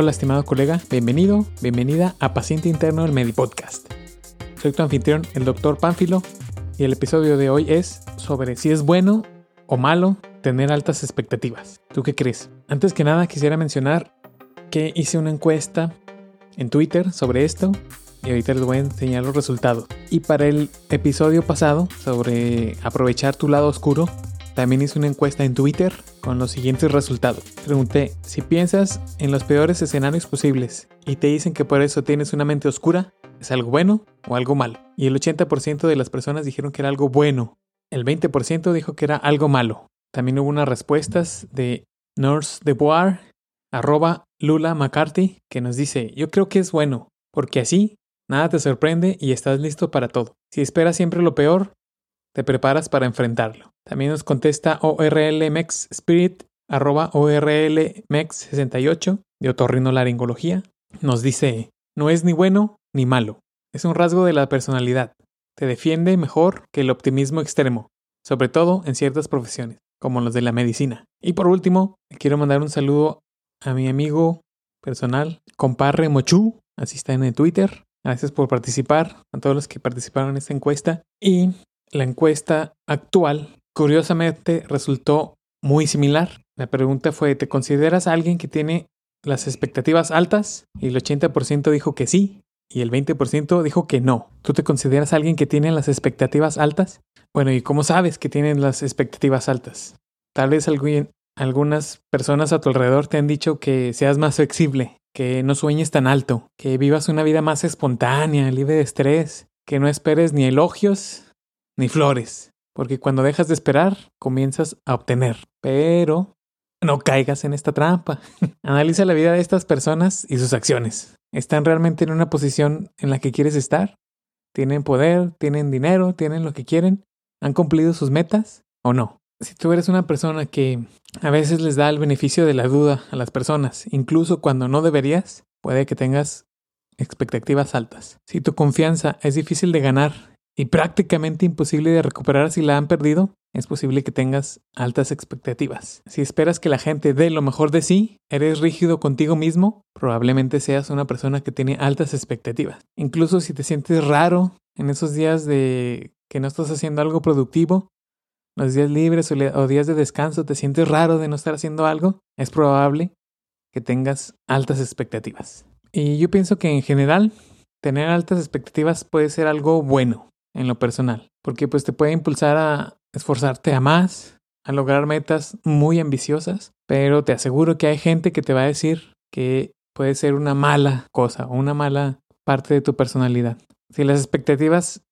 Hola estimado colega, bienvenido, bienvenida a Paciente Interno del Medipodcast. Soy tu anfitrión, el doctor Pánfilo, y el episodio de hoy es sobre si es bueno o malo tener altas expectativas. ¿Tú qué crees? Antes que nada quisiera mencionar que hice una encuesta en Twitter sobre esto y ahorita les voy a enseñar los resultados. Y para el episodio pasado sobre aprovechar tu lado oscuro, también hice una encuesta en Twitter con los siguientes resultados. Pregunté, si piensas en los peores escenarios posibles y te dicen que por eso tienes una mente oscura, ¿es algo bueno o algo malo? Y el 80% de las personas dijeron que era algo bueno. El 20% dijo que era algo malo. También hubo unas respuestas de Nurse de Boar, arroba Lula McCarthy, que nos dice, yo creo que es bueno, porque así nada te sorprende y estás listo para todo. Si esperas siempre lo peor, te preparas para enfrentarlo. También nos contesta ORLMEX Spirit, arroba ORLMEX68 de otorrinolaringología. Nos dice, no es ni bueno ni malo. Es un rasgo de la personalidad. Te defiende mejor que el optimismo extremo, sobre todo en ciertas profesiones, como los de la medicina. Y por último, quiero mandar un saludo a mi amigo personal, comparre Mochu, así está en el Twitter. Gracias por participar, a todos los que participaron en esta encuesta. Y la encuesta actual, curiosamente, resultó muy similar. La pregunta fue, ¿te consideras alguien que tiene las expectativas altas? Y el 80% dijo que sí, y el 20% dijo que no. ¿Tú te consideras alguien que tiene las expectativas altas? Bueno, ¿y cómo sabes que tienen las expectativas altas? Tal vez algunas personas a tu alrededor te han dicho que seas más flexible, que no sueñes tan alto, que vivas una vida más espontánea, libre de estrés, que no esperes ni elogios ni flores, porque cuando dejas de esperar, comienzas a obtener. Pero no caigas en esta trampa. Analiza la vida de estas personas y sus acciones. ¿Están realmente en una posición en la que quieres estar? ¿Tienen poder? ¿Tienen dinero? ¿Tienen lo que quieren? ¿Han cumplido sus metas o no? Si tú eres una persona que a veces les da el beneficio de la duda a las personas, incluso cuando no deberías, puede que tengas expectativas altas. Si tu confianza es difícil de ganar y prácticamente imposible de recuperar si la han perdido, es posible que tengas altas expectativas. Si esperas que la gente dé lo mejor de sí, eres rígido contigo mismo, probablemente seas una persona que tiene altas expectativas. Incluso si te sientes raro en esos días de que no estás haciendo algo productivo, los días libres o días de descanso te sientes raro de no estar haciendo algo, es probable que tengas altas expectativas. Y yo pienso que en general tener altas expectativas puede ser algo bueno en lo personal, porque pues te puede impulsar a esforzarte a más, a lograr metas muy ambiciosas, pero te aseguro que hay gente que te va a decir que puede ser una mala cosa o una mala parte de tu personalidad. Si las expectativas,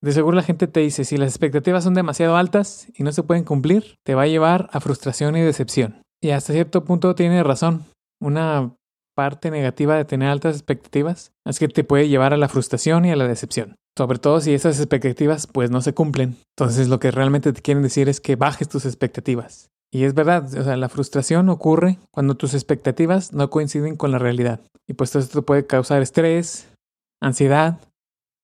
de seguro la gente te dice, si las expectativas son demasiado altas y no se pueden cumplir, te va a llevar a frustración y decepción. Y hasta cierto punto tiene razón. Una parte negativa de tener altas expectativas es que te puede llevar a la frustración y a la decepción. Sobre todo si esas expectativas pues no se cumplen. Entonces lo que realmente te quieren decir es que bajes tus expectativas. Y es verdad, o sea, la frustración ocurre cuando tus expectativas no coinciden con la realidad. Y pues esto puede causar estrés, ansiedad,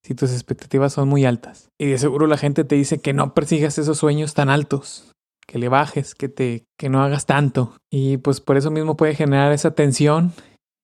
si tus expectativas son muy altas. Y de seguro la gente te dice que no persigas esos sueños tan altos, que le bajes, que te que no hagas tanto. Y pues por eso mismo puede generar esa tensión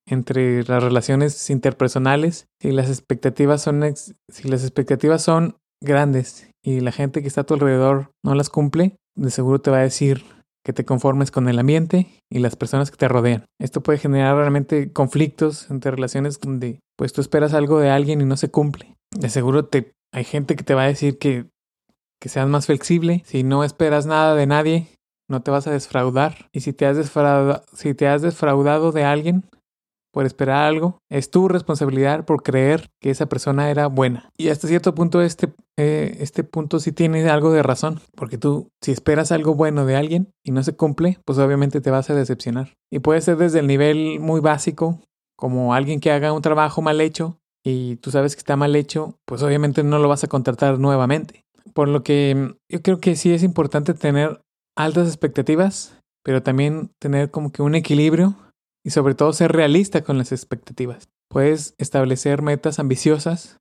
entre las relaciones interpersonales si las expectativas son si las expectativas son grandes y la gente que está a tu alrededor no las cumple, de seguro te va a decir que te conformes con el ambiente y las personas que te rodean. Esto puede generar realmente conflictos entre relaciones donde pues tú esperas algo de alguien y no se cumple. De seguro te hay gente que te va a decir que que seas más flexible, si no esperas nada de nadie, no te vas a desfraudar y si te has desfraudado, si te has desfraudado de alguien, por esperar algo, es tu responsabilidad por creer que esa persona era buena. Y hasta cierto punto este, eh, este punto sí tiene algo de razón, porque tú si esperas algo bueno de alguien y no se cumple, pues obviamente te vas a decepcionar. Y puede ser desde el nivel muy básico, como alguien que haga un trabajo mal hecho y tú sabes que está mal hecho, pues obviamente no lo vas a contratar nuevamente. Por lo que mm, yo creo que sí es importante tener altas expectativas, pero también tener como que un equilibrio y sobre todo ser realista con las expectativas. Puedes establecer metas ambiciosas,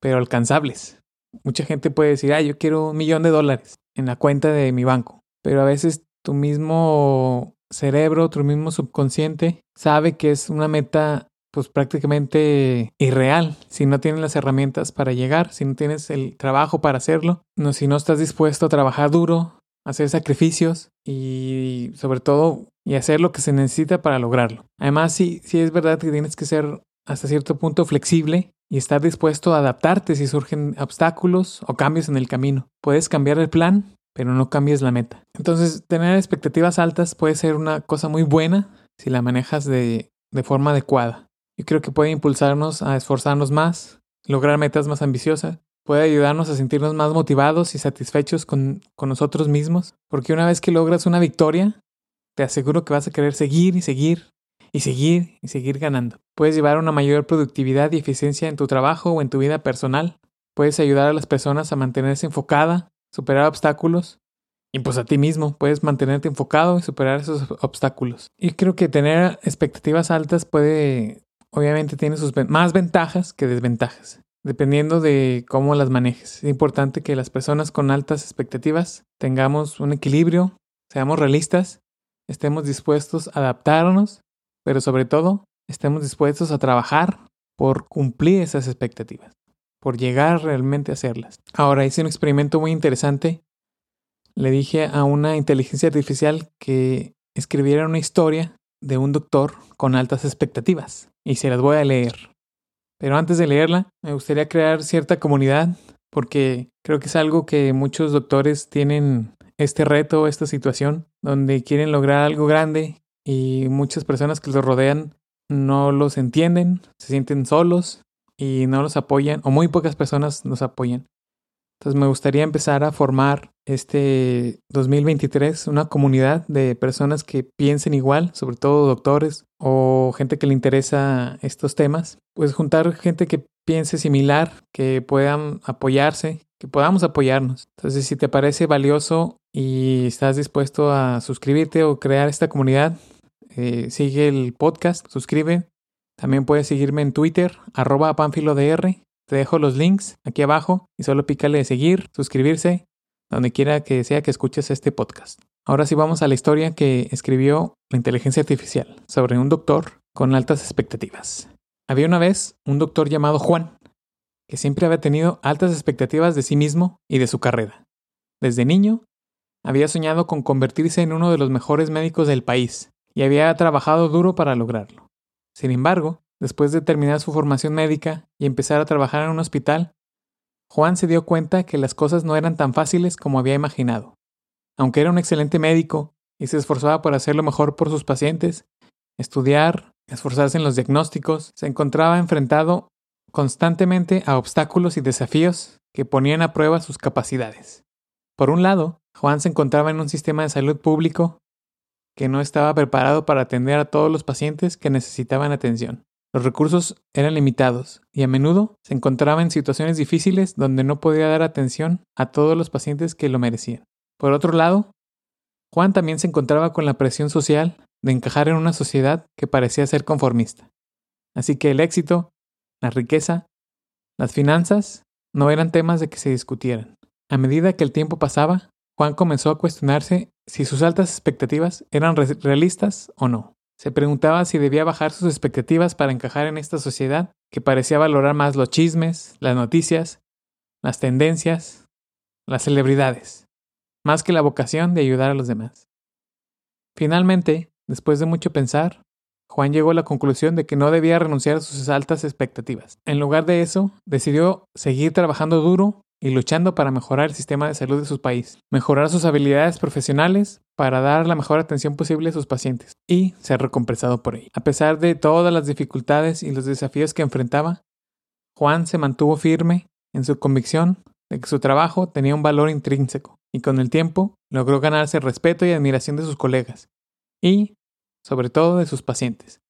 pero alcanzables. Mucha gente puede decir, ah, yo quiero un millón de dólares en la cuenta de mi banco, pero a veces tu mismo cerebro, tu mismo subconsciente, sabe que es una meta pues prácticamente irreal si no tienes las herramientas para llegar, si no tienes el trabajo para hacerlo, no, si no estás dispuesto a trabajar duro, hacer sacrificios y sobre todo y hacer lo que se necesita para lograrlo. Además, sí, sí es verdad que tienes que ser hasta cierto punto flexible y estar dispuesto a adaptarte si surgen obstáculos o cambios en el camino. Puedes cambiar el plan, pero no cambies la meta. Entonces, tener expectativas altas puede ser una cosa muy buena si la manejas de, de forma adecuada. Yo creo que puede impulsarnos a esforzarnos más, lograr metas más ambiciosas, puede ayudarnos a sentirnos más motivados y satisfechos con, con nosotros mismos, porque una vez que logras una victoria, te aseguro que vas a querer seguir y seguir y seguir y seguir ganando. Puedes llevar una mayor productividad y eficiencia en tu trabajo o en tu vida personal. Puedes ayudar a las personas a mantenerse enfocada, superar obstáculos. Y pues a ti mismo puedes mantenerte enfocado y superar esos obstáculos. Y creo que tener expectativas altas puede obviamente tiene sus más ventajas que desventajas, dependiendo de cómo las manejes. Es importante que las personas con altas expectativas tengamos un equilibrio, seamos realistas, estemos dispuestos a adaptarnos, pero sobre todo estemos dispuestos a trabajar por cumplir esas expectativas, por llegar realmente a hacerlas. Ahora hice un experimento muy interesante. Le dije a una inteligencia artificial que escribiera una historia de un doctor con altas expectativas y se las voy a leer. Pero antes de leerla, me gustaría crear cierta comunidad porque creo que es algo que muchos doctores tienen este reto, esta situación, donde quieren lograr algo grande y muchas personas que los rodean no los entienden, se sienten solos y no los apoyan, o muy pocas personas nos apoyan. Entonces me gustaría empezar a formar este 2023 una comunidad de personas que piensen igual, sobre todo doctores o gente que le interesa estos temas. Pues juntar gente que piense similar, que puedan apoyarse, que podamos apoyarnos. Entonces si te parece valioso y estás dispuesto a suscribirte o crear esta comunidad, eh, sigue el podcast, suscribe. También puedes seguirme en Twitter, arroba panfilodr te dejo los links aquí abajo y solo pícale de seguir, suscribirse, donde quiera que sea que escuches este podcast. Ahora sí vamos a la historia que escribió la inteligencia artificial sobre un doctor con altas expectativas. Había una vez un doctor llamado Juan, que siempre había tenido altas expectativas de sí mismo y de su carrera. Desde niño, había soñado con convertirse en uno de los mejores médicos del país y había trabajado duro para lograrlo. Sin embargo, Después de terminar su formación médica y empezar a trabajar en un hospital, Juan se dio cuenta que las cosas no eran tan fáciles como había imaginado. Aunque era un excelente médico y se esforzaba por hacer lo mejor por sus pacientes, estudiar, esforzarse en los diagnósticos, se encontraba enfrentado constantemente a obstáculos y desafíos que ponían a prueba sus capacidades. Por un lado, Juan se encontraba en un sistema de salud público que no estaba preparado para atender a todos los pacientes que necesitaban atención. Los recursos eran limitados y a menudo se encontraba en situaciones difíciles donde no podía dar atención a todos los pacientes que lo merecían. Por otro lado, Juan también se encontraba con la presión social de encajar en una sociedad que parecía ser conformista. Así que el éxito, la riqueza, las finanzas no eran temas de que se discutieran. A medida que el tiempo pasaba, Juan comenzó a cuestionarse si sus altas expectativas eran realistas o no. Se preguntaba si debía bajar sus expectativas para encajar en esta sociedad que parecía valorar más los chismes, las noticias, las tendencias, las celebridades, más que la vocación de ayudar a los demás. Finalmente, después de mucho pensar, Juan llegó a la conclusión de que no debía renunciar a sus altas expectativas. En lugar de eso, decidió seguir trabajando duro y luchando para mejorar el sistema de salud de su país, mejorar sus habilidades profesionales para dar la mejor atención posible a sus pacientes y ser recompensado por ello. A pesar de todas las dificultades y los desafíos que enfrentaba, Juan se mantuvo firme en su convicción de que su trabajo tenía un valor intrínseco y con el tiempo logró ganarse el respeto y admiración de sus colegas y, sobre todo, de sus pacientes,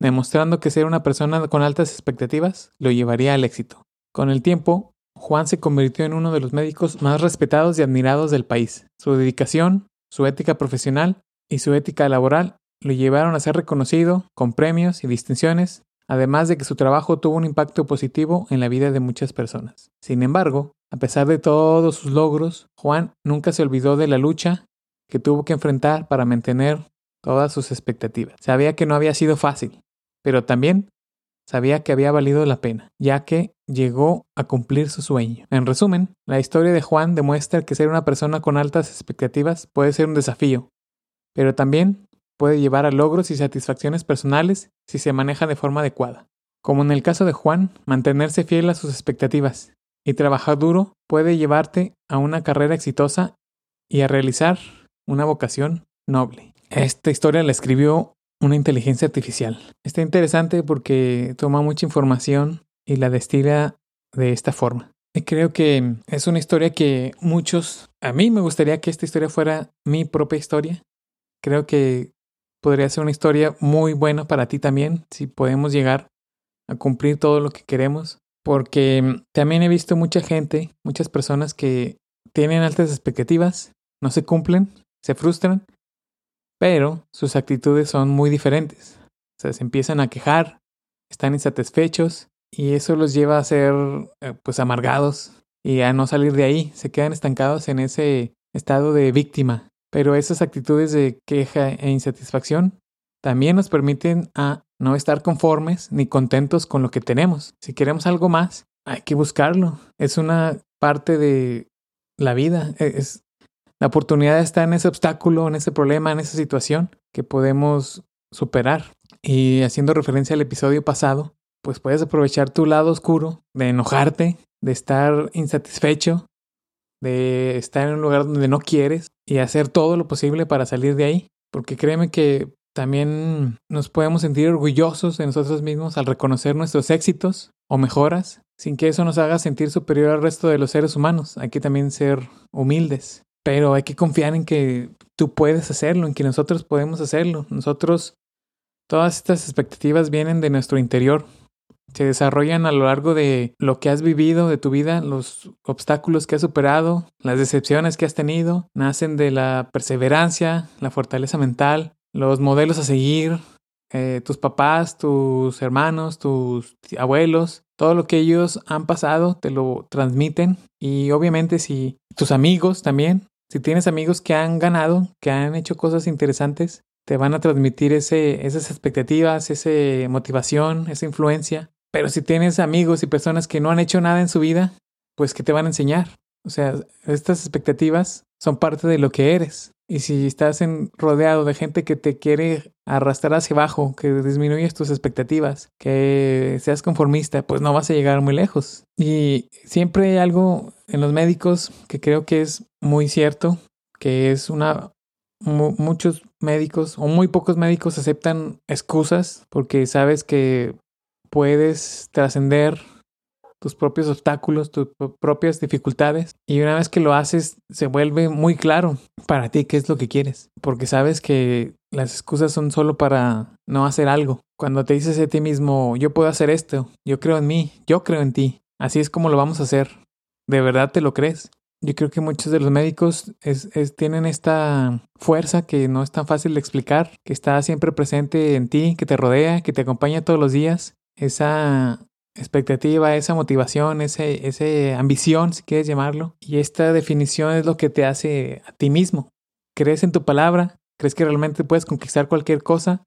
demostrando que ser una persona con altas expectativas lo llevaría al éxito. Con el tiempo, Juan se convirtió en uno de los médicos más respetados y admirados del país. Su dedicación, su ética profesional y su ética laboral lo llevaron a ser reconocido con premios y distinciones, además de que su trabajo tuvo un impacto positivo en la vida de muchas personas. Sin embargo, a pesar de todos sus logros, Juan nunca se olvidó de la lucha que tuvo que enfrentar para mantener todas sus expectativas. Sabía que no había sido fácil, pero también sabía que había valido la pena, ya que llegó a cumplir su sueño. En resumen, la historia de Juan demuestra que ser una persona con altas expectativas puede ser un desafío, pero también puede llevar a logros y satisfacciones personales si se maneja de forma adecuada. Como en el caso de Juan, mantenerse fiel a sus expectativas y trabajar duro puede llevarte a una carrera exitosa y a realizar una vocación noble. Esta historia la escribió una inteligencia artificial. Está interesante porque toma mucha información y la destila de esta forma. Y creo que es una historia que muchos, a mí me gustaría que esta historia fuera mi propia historia. Creo que podría ser una historia muy buena para ti también, si podemos llegar a cumplir todo lo que queremos. Porque también he visto mucha gente, muchas personas que tienen altas expectativas, no se cumplen, se frustran pero sus actitudes son muy diferentes. O sea, se empiezan a quejar, están insatisfechos y eso los lleva a ser eh, pues amargados y a no salir de ahí, se quedan estancados en ese estado de víctima. Pero esas actitudes de queja e insatisfacción también nos permiten a no estar conformes ni contentos con lo que tenemos. Si queremos algo más, hay que buscarlo. Es una parte de la vida. E-, es, la oportunidad está en ese obstáculo, en ese problema, en esa situación que podemos superar. Y haciendo referencia al episodio pasado, pues puedes aprovechar tu lado oscuro de enojarte, de estar insatisfecho, de estar en un lugar donde no quieres y hacer todo lo posible para salir de ahí. Porque créeme que también nos podemos sentir orgullosos de nosotros mismos al reconocer nuestros éxitos o mejoras, sin que eso nos haga sentir superior al resto de los seres humanos. Hay que también ser humildes pero hay que confiar en que tú puedes hacerlo, en que nosotros podemos hacerlo. Nosotros, todas estas expectativas vienen de nuestro interior, se desarrollan a lo largo de lo que has vivido de tu vida, los obstáculos que has superado, las decepciones que has tenido, nacen de la perseverancia, la fortaleza mental, los modelos a seguir, eh, tus papás, tus hermanos, tus abuelos, todo lo que ellos han pasado te lo transmiten y obviamente si tus amigos también si tienes amigos que han ganado, que han hecho cosas interesantes, te van a transmitir esas expectativas, esa motivación, esa influencia. Pero si tienes amigos y personas que no han hecho nada en su vida, pues ¿qué te van a enseñar? O sea, estas expectativas son parte de lo que eres. Y si estás rodeado de gente que te quiere arrastrar hacia abajo, que disminuyes tus expectativas, que seas conformista, pues no vas a llegar muy lejos. Y siempre hay algo en los médicos que creo que es muy cierto, que es una... muchos médicos o muy pocos médicos aceptan excusas porque sabes que puedes trascender tus propios obstáculos, tus propias dificultades. Y una vez que lo haces, se vuelve muy claro para ti qué es lo que quieres. Porque sabes que las excusas son solo para no hacer algo. Cuando te dices a ti mismo, yo puedo hacer esto, yo creo en mí, yo creo en ti, así es como lo vamos a hacer. ¿De verdad te lo crees? Yo creo que muchos de los médicos tienen esta fuerza que no es tan fácil de explicar, que está siempre presente en ti, que te rodea, que te acompaña todos los días. Esa expectativa, esa motivación, ese, ese ambición, si quieres llamarlo. Y esta definición es lo que te hace a ti mismo. Crees en tu palabra, crees que realmente puedes conquistar cualquier cosa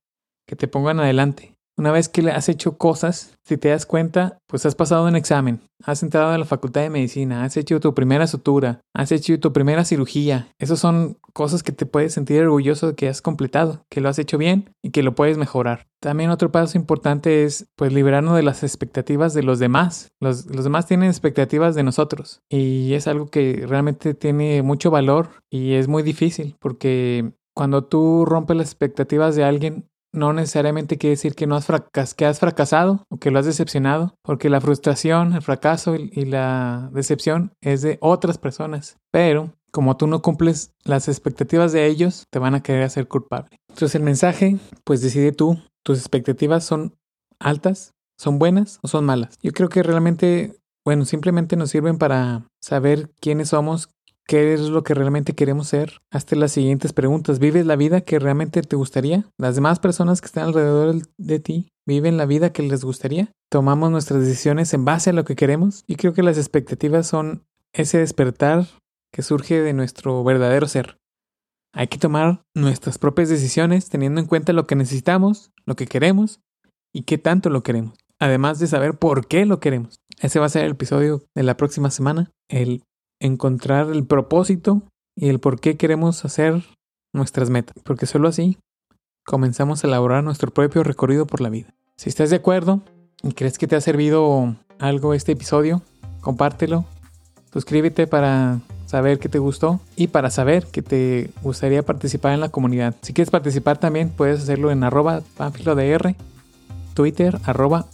que te pongan adelante. Una vez que has hecho cosas, si te das cuenta, pues has pasado un examen, has entrado a la facultad de medicina, has hecho tu primera sutura, has hecho tu primera cirugía. Esas son cosas que te puedes sentir orgulloso de que has completado, que lo has hecho bien y que lo puedes mejorar. También otro paso importante es pues liberarnos de las expectativas de los demás. Los, los demás tienen expectativas de nosotros y es algo que realmente tiene mucho valor y es muy difícil porque cuando tú rompes las expectativas de alguien, no necesariamente quiere decir que no has, que has fracasado o que lo has decepcionado, porque la frustración, el fracaso y la decepción es de otras personas. Pero como tú no cumples las expectativas de ellos, te van a querer hacer culpable. Entonces el mensaje, pues decide tú, tus expectativas son altas, son buenas o son malas. Yo creo que realmente, bueno, simplemente nos sirven para saber quiénes somos, qué es lo que realmente queremos ser. Hazte las siguientes preguntas. ¿Vives la vida que realmente te gustaría? ¿Las demás personas que están alrededor de ti viven la vida que les gustaría? ¿Tomamos nuestras decisiones en base a lo que queremos? Y creo que las expectativas son ese despertar que surge de nuestro verdadero ser. Hay que tomar nuestras propias decisiones teniendo en cuenta lo que necesitamos, lo que queremos y qué tanto lo queremos. Además de saber por qué lo queremos. Ese va a ser el episodio de la próxima semana. El encontrar el propósito y el por qué queremos hacer nuestras metas. Porque solo así comenzamos a elaborar nuestro propio recorrido por la vida. Si estás de acuerdo y crees que te ha servido algo este episodio, compártelo. Suscríbete para saber que te gustó y para saber que te gustaría participar en la comunidad. Si quieres participar también puedes hacerlo en arroba Twitter arroba.